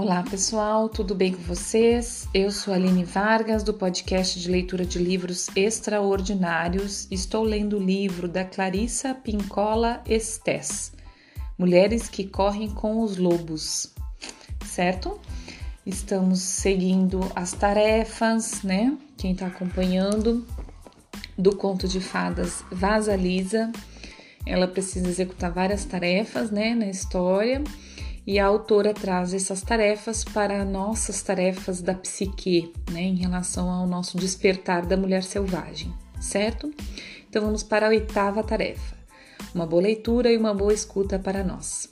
Olá pessoal, tudo bem com vocês? Eu sou Aline Vargas do podcast de leitura de livros extraordinários. Estou lendo o livro da Clarissa Pincola Estes, Mulheres que Correm com os Lobos, certo? Estamos seguindo as tarefas, né? Quem está acompanhando do conto de fadas Vaza Lisa, ela precisa executar várias tarefas, né, na história e a autora traz essas tarefas para nossas tarefas da psique, né, em relação ao nosso despertar da mulher selvagem, certo? Então vamos para a oitava tarefa. Uma boa leitura e uma boa escuta para nós.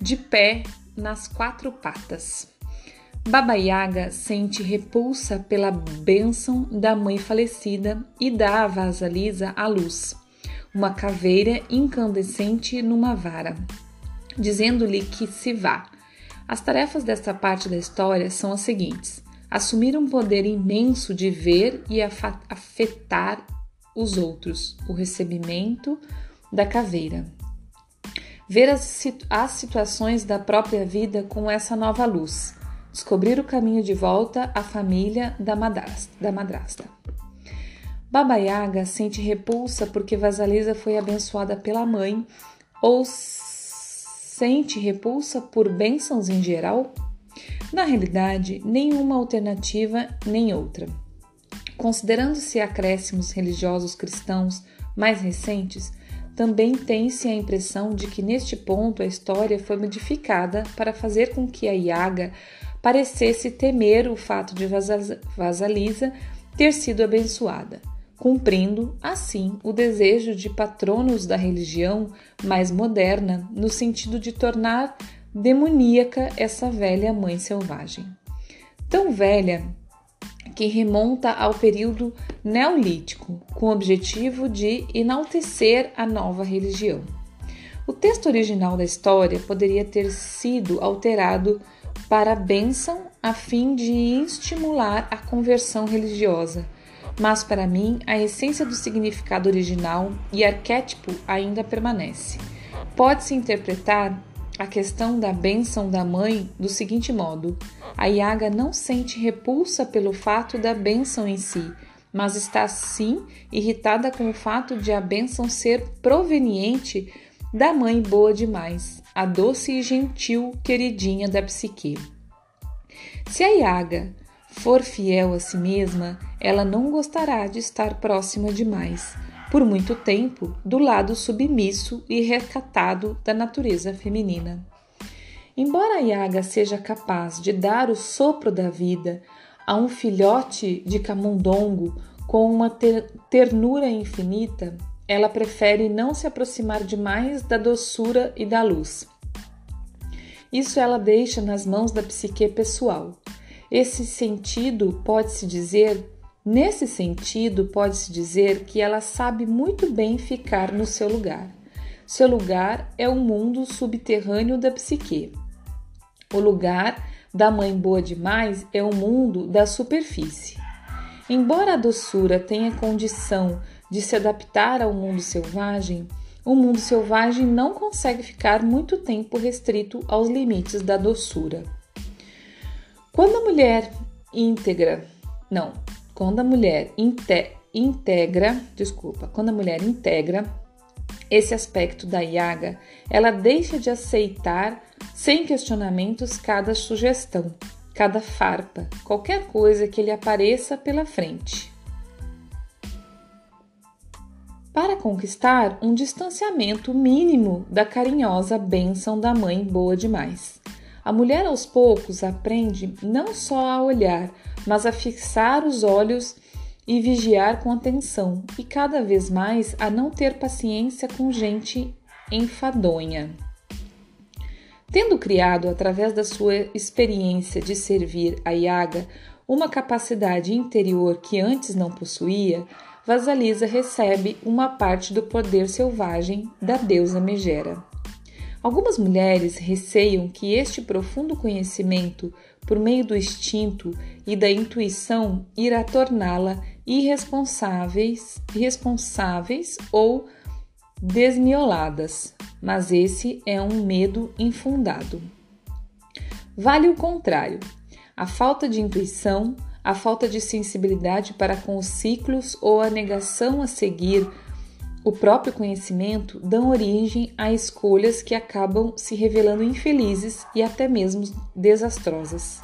De pé nas quatro patas. Baba Yaga sente repulsa pela bênção da mãe falecida e dá a Vaza Lisa à luz, uma caveira incandescente numa vara dizendo-lhe que se vá. As tarefas desta parte da história são as seguintes: assumir um poder imenso de ver e afetar os outros, o recebimento da caveira. Ver as, as situações da própria vida com essa nova luz, descobrir o caminho de volta à família da madrasta. Da madrasta. Baba Yaga sente repulsa porque Vasalisa foi abençoada pela mãe ou sente repulsa por bênçãos em geral? Na realidade, nenhuma alternativa nem outra. Considerando-se acréscimos religiosos cristãos mais recentes, também tem-se a impressão de que neste ponto a história foi modificada para fazer com que a Iaga parecesse temer o fato de Vasalisa ter sido abençoada cumprindo, assim, o desejo de patronos da religião mais moderna, no sentido de tornar demoníaca essa velha mãe selvagem. Tão velha que remonta ao período neolítico, com o objetivo de enaltecer a nova religião. O texto original da história poderia ter sido alterado para bênção a fim de estimular a conversão religiosa mas para mim a essência do significado original e arquétipo ainda permanece. Pode-se interpretar a questão da bênção da mãe do seguinte modo: a Yaga não sente repulsa pelo fato da bênção em si, mas está sim irritada com o fato de a bênção ser proveniente da mãe boa demais, a doce e gentil queridinha da psique. Se a Yaga for fiel a si mesma, ela não gostará de estar próxima demais, por muito tempo, do lado submisso e recatado da natureza feminina. Embora a Yaga seja capaz de dar o sopro da vida a um filhote de camundongo com uma ternura infinita, ela prefere não se aproximar demais da doçura e da luz. Isso ela deixa nas mãos da psique pessoal. Esse sentido pode-se dizer Nesse sentido, pode-se dizer que ela sabe muito bem ficar no seu lugar. Seu lugar é o mundo subterrâneo da psique. O lugar da mãe boa demais é o mundo da superfície. Embora a doçura tenha condição de se adaptar ao mundo selvagem, o mundo selvagem não consegue ficar muito tempo restrito aos limites da doçura. Quando a mulher íntegra, não, quando a mulher inte integra, desculpa, quando a mulher integra esse aspecto da yaga, ela deixa de aceitar sem questionamentos cada sugestão, cada farpa, qualquer coisa que lhe apareça pela frente. Para conquistar um distanciamento mínimo da carinhosa bênção da mãe boa demais. A mulher aos poucos aprende não só a olhar, mas a fixar os olhos e vigiar com atenção, e cada vez mais a não ter paciência com gente enfadonha. Tendo criado, através da sua experiência de servir a Yaga, uma capacidade interior que antes não possuía, Vasalisa recebe uma parte do poder selvagem da deusa Megera. Algumas mulheres receiam que este profundo conhecimento, por meio do instinto e da intuição, irá torná-la irresponsáveis, irresponsáveis ou desmioladas, mas esse é um medo infundado. Vale o contrário. A falta de intuição, a falta de sensibilidade para com os ciclos ou a negação a seguir o próprio conhecimento dão origem a escolhas que acabam se revelando infelizes e até mesmo desastrosas.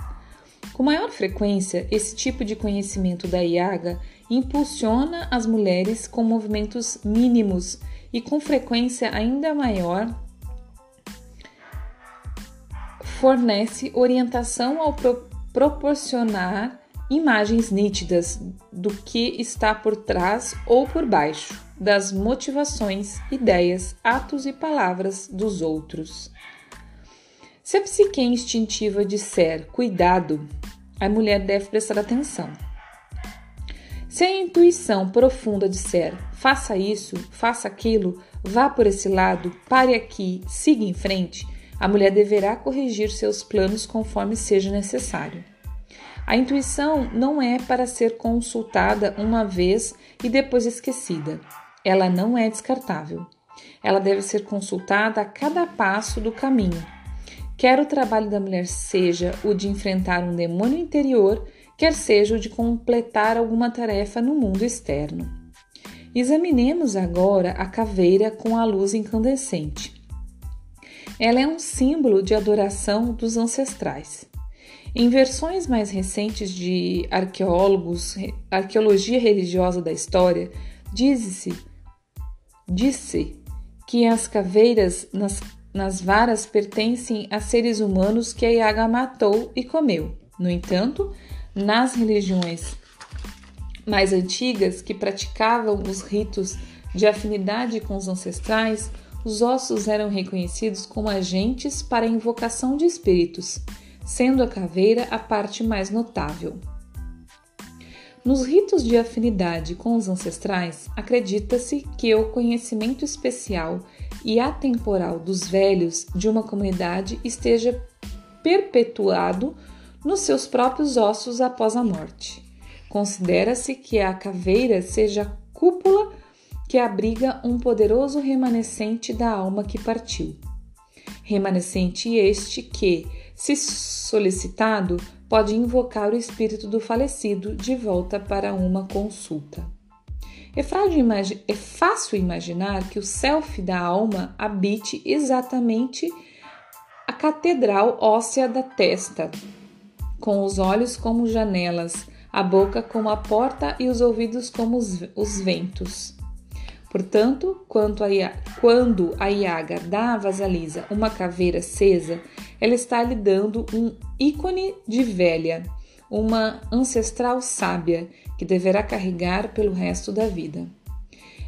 Com maior frequência, esse tipo de conhecimento da Yaga impulsiona as mulheres com movimentos mínimos e com frequência ainda maior fornece orientação ao pro proporcionar imagens nítidas do que está por trás ou por baixo das motivações, ideias, atos e palavras dos outros. Se a psique instintiva disser cuidado, a mulher deve prestar atenção. Se a intuição profunda disser faça isso, faça aquilo, vá por esse lado, pare aqui, siga em frente, a mulher deverá corrigir seus planos conforme seja necessário. A intuição não é para ser consultada uma vez e depois esquecida. Ela não é descartável. Ela deve ser consultada a cada passo do caminho. Quer o trabalho da mulher seja o de enfrentar um demônio interior, quer seja o de completar alguma tarefa no mundo externo. Examinemos agora a caveira com a luz incandescente. Ela é um símbolo de adoração dos ancestrais. Em versões mais recentes de arqueólogos, arqueologia religiosa da história, diz-se disse que as caveiras nas, nas varas pertencem a seres humanos que a Iaga matou e comeu. No entanto, nas religiões mais antigas que praticavam os ritos de afinidade com os ancestrais, os ossos eram reconhecidos como agentes para a invocação de espíritos, sendo a caveira a parte mais notável. Nos ritos de afinidade com os ancestrais, acredita-se que o conhecimento especial e atemporal dos velhos de uma comunidade esteja perpetuado nos seus próprios ossos após a morte. Considera-se que a caveira seja a cúpula que abriga um poderoso remanescente da alma que partiu. Remanescente este que, se solicitado, pode invocar o espírito do falecido de volta para uma consulta. É, é fácil imaginar que o self da alma habite exatamente a catedral óssea da testa, com os olhos como janelas, a boca como a porta e os ouvidos como os, os ventos. Portanto, a, quando a Iaga dá a Vasalisa uma caveira acesa, ela está lhe dando um ícone de velha, uma ancestral sábia que deverá carregar pelo resto da vida.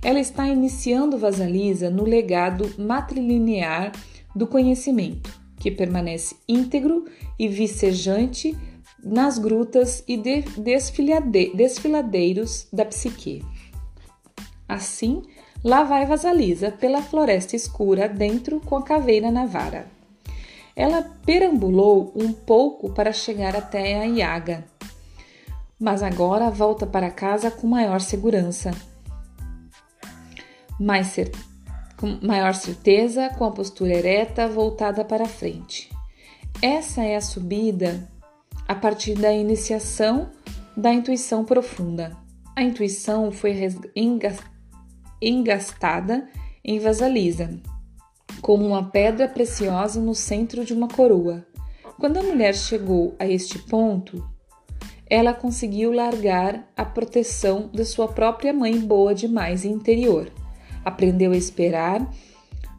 Ela está iniciando Vasalisa no legado matrilinear do conhecimento, que permanece íntegro e vicejante nas grutas e de desfiladeiros da psique. Assim, lá vai Vasalisa pela floresta escura dentro com a caveira na vara. Ela perambulou um pouco para chegar até a Iaga, mas agora volta para casa com maior segurança. Mais cer com maior certeza, com a postura ereta voltada para frente. Essa é a subida a partir da iniciação da intuição profunda. A intuição foi engastada em vasalisa, como uma pedra preciosa no centro de uma coroa. Quando a mulher chegou a este ponto, ela conseguiu largar a proteção da sua própria mãe boa demais interior. Aprendeu a esperar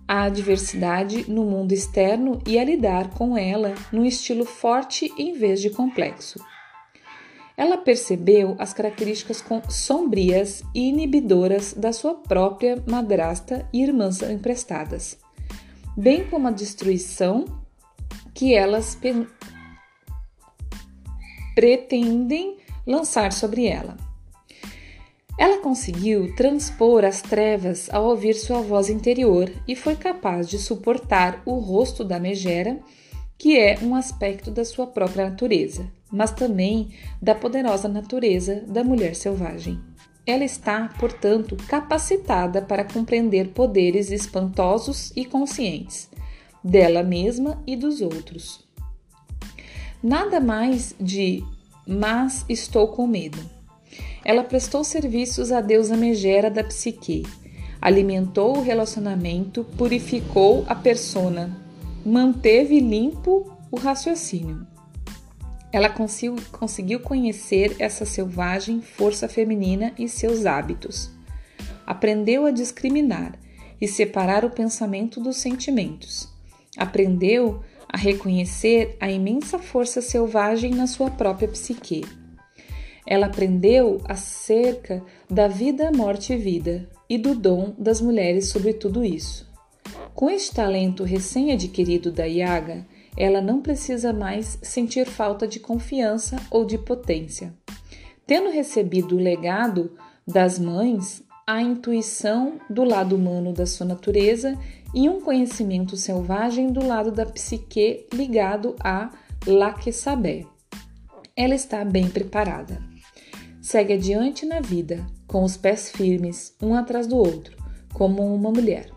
a adversidade no mundo externo e a lidar com ela num estilo forte em vez de complexo. Ela percebeu as características sombrias e inibidoras da sua própria madrasta e irmãs emprestadas, bem como a destruição que elas pretendem lançar sobre ela. Ela conseguiu transpor as trevas ao ouvir sua voz interior e foi capaz de suportar o rosto da megera, que é um aspecto da sua própria natureza, mas também da poderosa natureza da mulher selvagem. Ela está, portanto, capacitada para compreender poderes espantosos e conscientes, dela mesma e dos outros. Nada mais de mas estou com medo. Ela prestou serviços à deusa Megera da psique, alimentou o relacionamento, purificou a persona, manteve limpo o raciocínio. Ela conseguiu conhecer essa selvagem força feminina e seus hábitos. Aprendeu a discriminar e separar o pensamento dos sentimentos. Aprendeu a reconhecer a imensa força selvagem na sua própria psique. Ela aprendeu acerca da vida, morte e vida e do dom das mulheres sobre tudo isso. Com este talento recém-adquirido da Yaga, ela não precisa mais sentir falta de confiança ou de potência. Tendo recebido o legado das mães, a intuição do lado humano da sua natureza e um conhecimento selvagem do lado da psique ligado a Laquesabé. Ela está bem preparada. Segue adiante na vida, com os pés firmes, um atrás do outro, como uma mulher.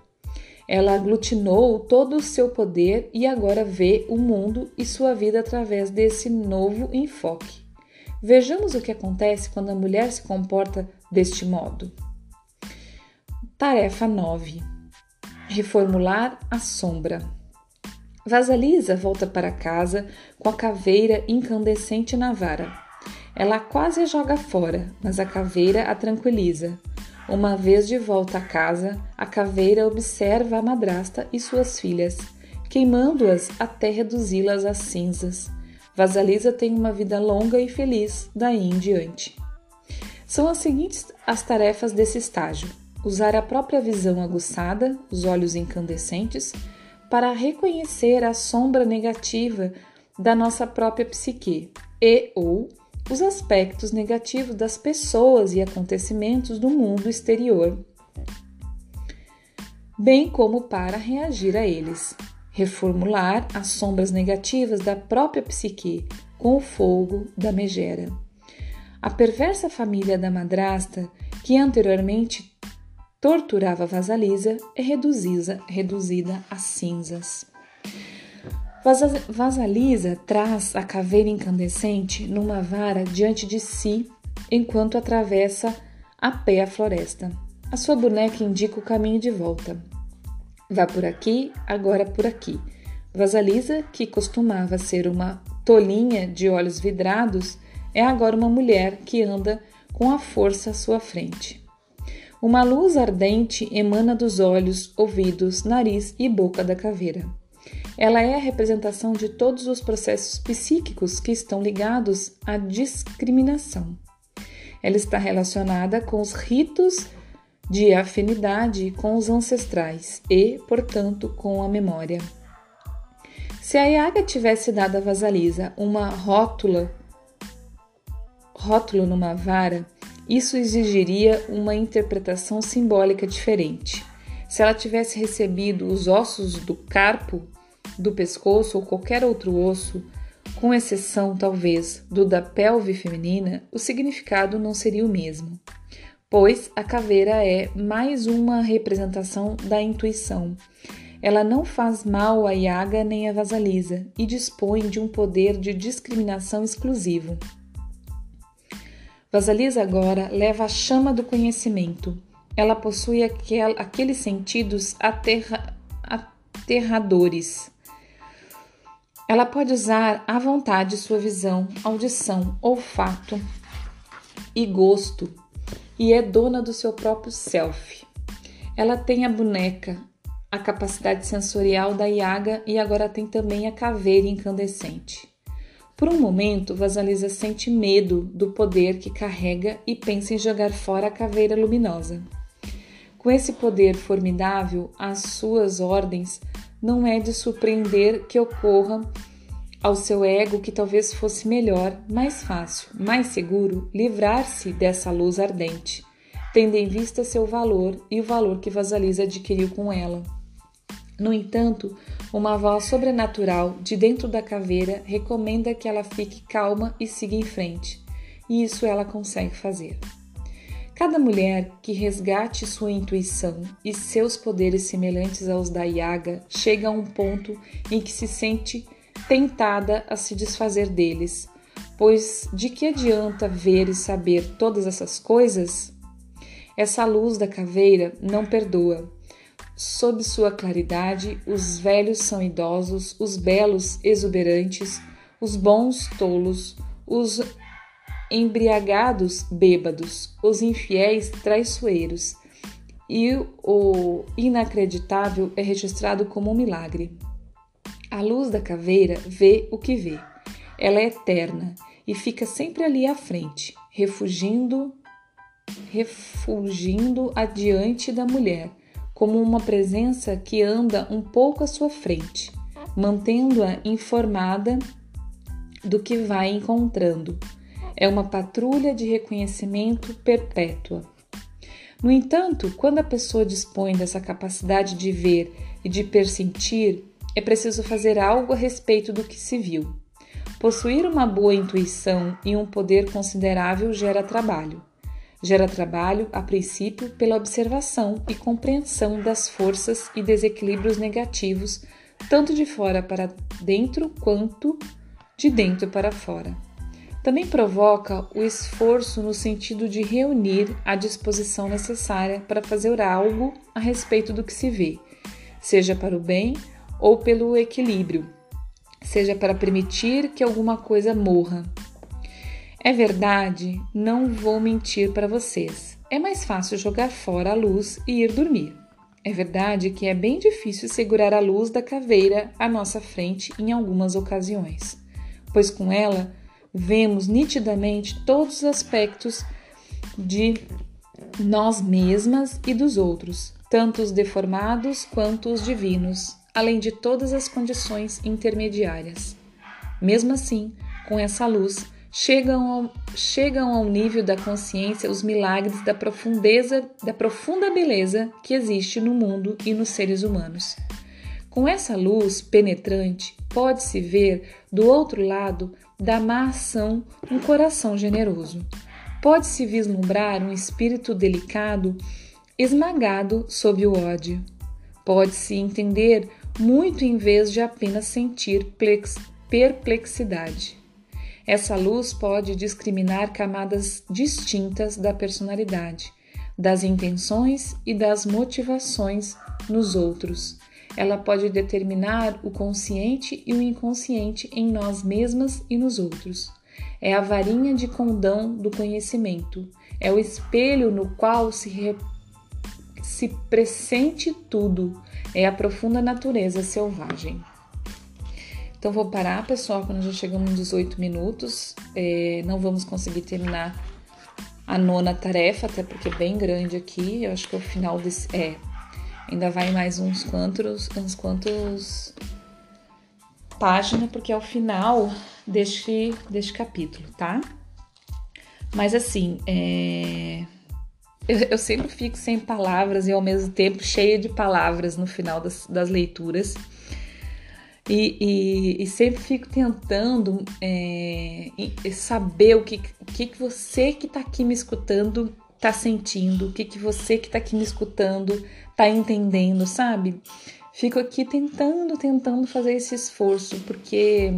Ela aglutinou todo o seu poder e agora vê o mundo e sua vida através desse novo enfoque. Vejamos o que acontece quando a mulher se comporta deste modo. Tarefa 9: Reformular a sombra. Vasalisa volta para casa com a caveira incandescente na vara. Ela quase a joga fora, mas a caveira a tranquiliza. Uma vez de volta a casa, a caveira observa a madrasta e suas filhas, queimando-as até reduzi-las a cinzas. Vasalisa tem uma vida longa e feliz daí em diante. São as seguintes as tarefas desse estágio: usar a própria visão aguçada, os olhos incandescentes, para reconhecer a sombra negativa da nossa própria psique e ou os aspectos negativos das pessoas e acontecimentos do mundo exterior, bem como para reagir a eles. Reformular as sombras negativas da própria psique com o fogo da megera. A perversa família da madrasta, que anteriormente torturava Vasalisa, é reduzida, reduzida a cinzas. Vasalisa traz a caveira incandescente numa vara diante de si enquanto atravessa a pé a floresta. A sua boneca indica o caminho de volta. Vá por aqui, agora por aqui. Vasalisa, que costumava ser uma tolinha de olhos vidrados, é agora uma mulher que anda com a força à sua frente. Uma luz ardente emana dos olhos, ouvidos, nariz e boca da caveira. Ela é a representação de todos os processos psíquicos que estão ligados à discriminação. Ela está relacionada com os ritos de afinidade com os ancestrais e, portanto, com a memória. Se a Yaga tivesse dado a Vasalisa uma rótula, rótulo numa vara, isso exigiria uma interpretação simbólica diferente. Se ela tivesse recebido os ossos do carpo do pescoço ou qualquer outro osso, com exceção talvez do da pelve feminina, o significado não seria o mesmo, pois a caveira é mais uma representação da intuição. Ela não faz mal a Yaga nem a Vasalisa e dispõe de um poder de discriminação exclusivo. Vasalisa agora leva a chama do conhecimento. Ela possui aquel, aqueles sentidos aterra, aterradores ela pode usar à vontade sua visão, audição, olfato e gosto e é dona do seu próprio self. Ela tem a boneca, a capacidade sensorial da Yaga e agora tem também a caveira incandescente. Por um momento, Vasalisa sente medo do poder que carrega e pensa em jogar fora a caveira luminosa. Com esse poder formidável, as suas ordens não é de surpreender que ocorra ao seu ego que talvez fosse melhor, mais fácil, mais seguro livrar-se dessa luz ardente, tendo em vista seu valor e o valor que Vasalisa adquiriu com ela. No entanto, uma voz sobrenatural de dentro da caveira recomenda que ela fique calma e siga em frente, e isso ela consegue fazer. Cada mulher que resgate sua intuição e seus poderes semelhantes aos da Yaga chega a um ponto em que se sente tentada a se desfazer deles, pois de que adianta ver e saber todas essas coisas? Essa luz da caveira não perdoa. Sob sua claridade, os velhos são idosos, os belos exuberantes, os bons tolos, os embriagados bêbados, os infiéis traiçoeiros, e o inacreditável é registrado como um milagre. A luz da caveira vê o que vê. Ela é eterna e fica sempre ali à frente, refugindo, refugindo adiante da mulher, como uma presença que anda um pouco à sua frente, mantendo-a informada do que vai encontrando. É uma patrulha de reconhecimento perpétua. No entanto, quando a pessoa dispõe dessa capacidade de ver e de persentir, é preciso fazer algo a respeito do que se viu. Possuir uma boa intuição e um poder considerável gera trabalho. Gera trabalho, a princípio, pela observação e compreensão das forças e desequilíbrios negativos, tanto de fora para dentro quanto de dentro para fora. Também provoca o esforço no sentido de reunir a disposição necessária para fazer algo a respeito do que se vê, seja para o bem ou pelo equilíbrio, seja para permitir que alguma coisa morra. É verdade, não vou mentir para vocês. É mais fácil jogar fora a luz e ir dormir. É verdade que é bem difícil segurar a luz da caveira à nossa frente em algumas ocasiões, pois com ela vemos nitidamente todos os aspectos de nós mesmas e dos outros, tanto os deformados quanto os divinos, além de todas as condições intermediárias. Mesmo assim, com essa luz, chegam ao, chegam ao nível da consciência os milagres da profundeza, da profunda beleza que existe no mundo e nos seres humanos. Com essa luz penetrante, pode-se ver do outro lado da má ação um coração generoso. Pode-se vislumbrar um espírito delicado esmagado sob o ódio. Pode-se entender muito em vez de apenas sentir perplexidade. Essa luz pode discriminar camadas distintas da personalidade, das intenções e das motivações nos outros ela pode determinar o consciente e o inconsciente em nós mesmas e nos outros. É a varinha de condão do conhecimento. É o espelho no qual se, re... se pressente tudo. É a profunda natureza selvagem. Então vou parar, pessoal, quando já chegamos em 18 minutos. É, não vamos conseguir terminar a nona tarefa, até porque é bem grande aqui. Eu acho que é o final desse. É, Ainda vai mais uns quantos, uns quantos páginas, porque é o final deste, deste capítulo, tá? Mas assim, é... eu, eu, sempre fico sem palavras e ao mesmo tempo cheia de palavras no final das, das leituras. E, e, e, sempre fico tentando é, saber o que, o que você que está aqui me escutando está sentindo, o que, que você que está aqui me escutando tá entendendo, sabe? Fico aqui tentando, tentando fazer esse esforço, porque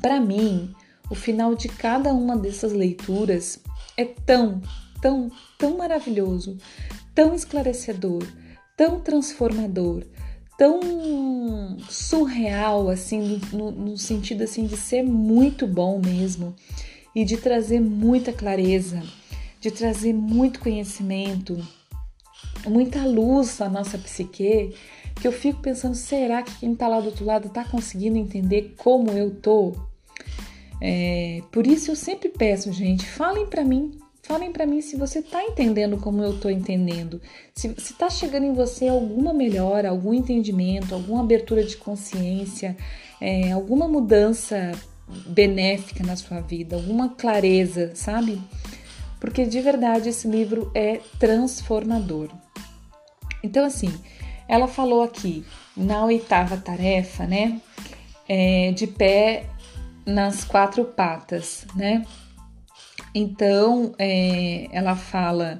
para mim, o final de cada uma dessas leituras é tão, tão, tão maravilhoso, tão esclarecedor, tão transformador, tão surreal, assim, no, no, sentido assim de ser muito bom mesmo e de trazer muita clareza, de trazer muito conhecimento, muita luz à nossa psique, que eu fico pensando, será que quem está lá do outro lado está conseguindo entender como eu tô? É, por isso eu sempre peço, gente, falem para mim, falem para mim se você está entendendo como eu estou entendendo, se está chegando em você alguma melhora, algum entendimento, alguma abertura de consciência, é, alguma mudança benéfica na sua vida, alguma clareza, sabe? Porque de verdade esse livro é transformador. Então, assim, ela falou aqui na oitava tarefa, né? É, de pé nas quatro patas, né? Então, é, ela fala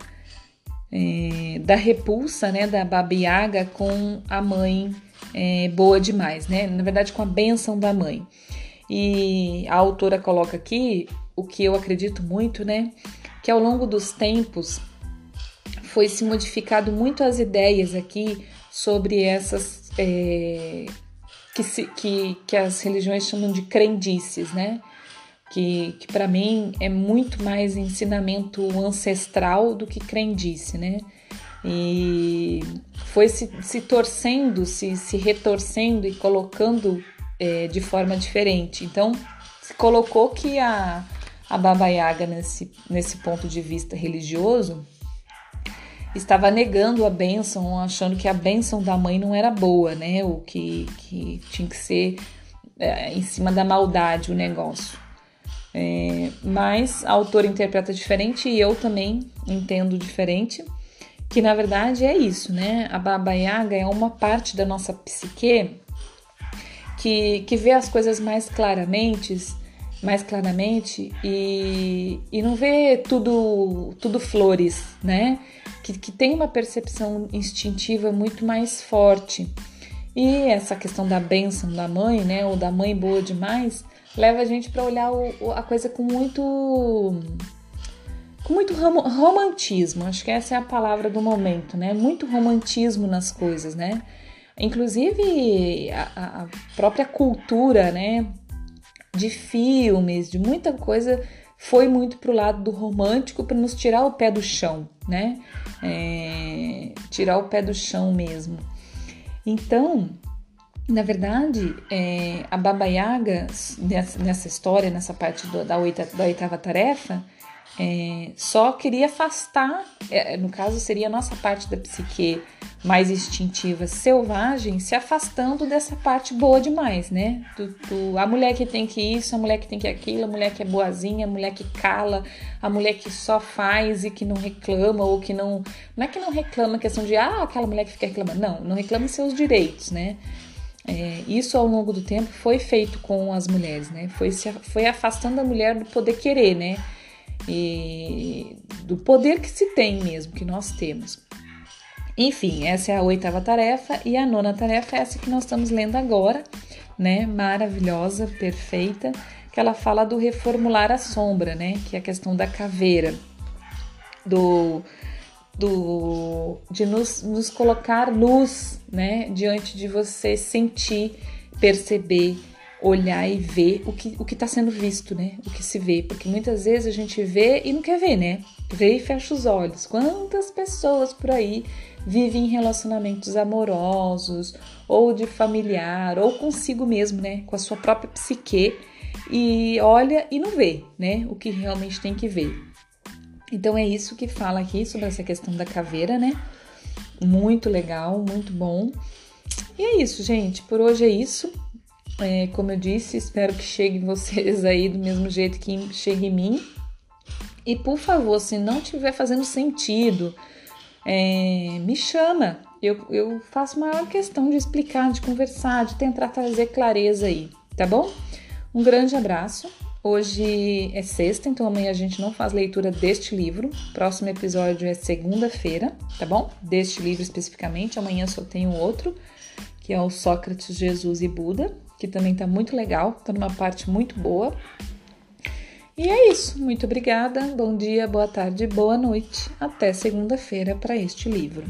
é, da repulsa, né, da Baba Yaga com a mãe é, boa demais, né? Na verdade, com a benção da mãe. E a autora coloca aqui o que eu acredito muito, né? Que ao longo dos tempos foi se modificado muito as ideias aqui sobre essas é, que, se, que, que as religiões chamam de crendices, né? Que, que para mim é muito mais ensinamento ancestral do que crendice, né? E foi se, se torcendo, se, se retorcendo e colocando é, de forma diferente. Então, se colocou que a, a Baba Yaga, nesse, nesse ponto de vista religioso, estava negando a bênção, achando que a bênção da mãe não era boa, né? O que, que tinha que ser é, em cima da maldade o negócio. É, mas a autora interpreta diferente e eu também entendo diferente, que na verdade é isso, né? A Baba Yaga é uma parte da nossa psique que, que vê as coisas mais claramente, mais claramente e, e não vê tudo, tudo flores, né? que, que tem uma percepção instintiva muito mais forte. E essa questão da bênção da mãe, né, ou da mãe boa demais, leva a gente para olhar o, a coisa com muito com muito rom romantismo. Acho que essa é a palavra do momento, né? Muito romantismo nas coisas, né? Inclusive a, a própria cultura, né? De filmes, de muita coisa foi muito pro lado do romântico para nos tirar o pé do chão, né? É, tirar o pé do chão mesmo. Então, na verdade, é, a Baba Yaga, nessa, nessa história, nessa parte do, da, oita, da oitava tarefa, é, só queria afastar, é, no caso seria a nossa parte da psique mais instintiva, selvagem, se afastando dessa parte boa demais, né? Do, do, a mulher que tem que isso, a mulher que tem que aquilo, a mulher que é boazinha, a mulher que cala, a mulher que só faz e que não reclama, ou que não. Não é que não reclama, questão de, ah, aquela mulher que fica reclamando. Não, não reclama seus direitos, né? É, isso ao longo do tempo foi feito com as mulheres, né? Foi, se, foi afastando a mulher do poder querer, né? E do poder que se tem mesmo, que nós temos. Enfim, essa é a oitava tarefa e a nona tarefa é essa que nós estamos lendo agora, né? Maravilhosa, perfeita, que ela fala do reformular a sombra, né? Que é a questão da caveira, do, do de nos, nos colocar luz, né? Diante de você sentir, perceber, olhar e ver o que o está sendo visto, né? O que se vê, porque muitas vezes a gente vê e não quer ver, né? Vê e fecha os olhos. Quantas pessoas por aí vive em relacionamentos amorosos ou de familiar ou consigo mesmo, né, com a sua própria psique e olha e não vê, né, o que realmente tem que ver. Então é isso que fala aqui sobre essa questão da caveira, né? Muito legal, muito bom. E é isso, gente. Por hoje é isso. É, como eu disse, espero que chegue vocês aí do mesmo jeito que chega em mim. E por favor, se não estiver fazendo sentido, é, me chama. Eu, eu faço maior questão de explicar, de conversar, de tentar trazer clareza aí, tá bom? Um grande abraço. Hoje é sexta, então amanhã a gente não faz leitura deste livro. Próximo episódio é segunda-feira, tá bom? Deste livro especificamente. Amanhã só tenho outro, que é o Sócrates, Jesus e Buda, que também tá muito legal, tá numa parte muito boa. E é isso. Muito obrigada. Bom dia, boa tarde, boa noite. Até segunda-feira para este livro.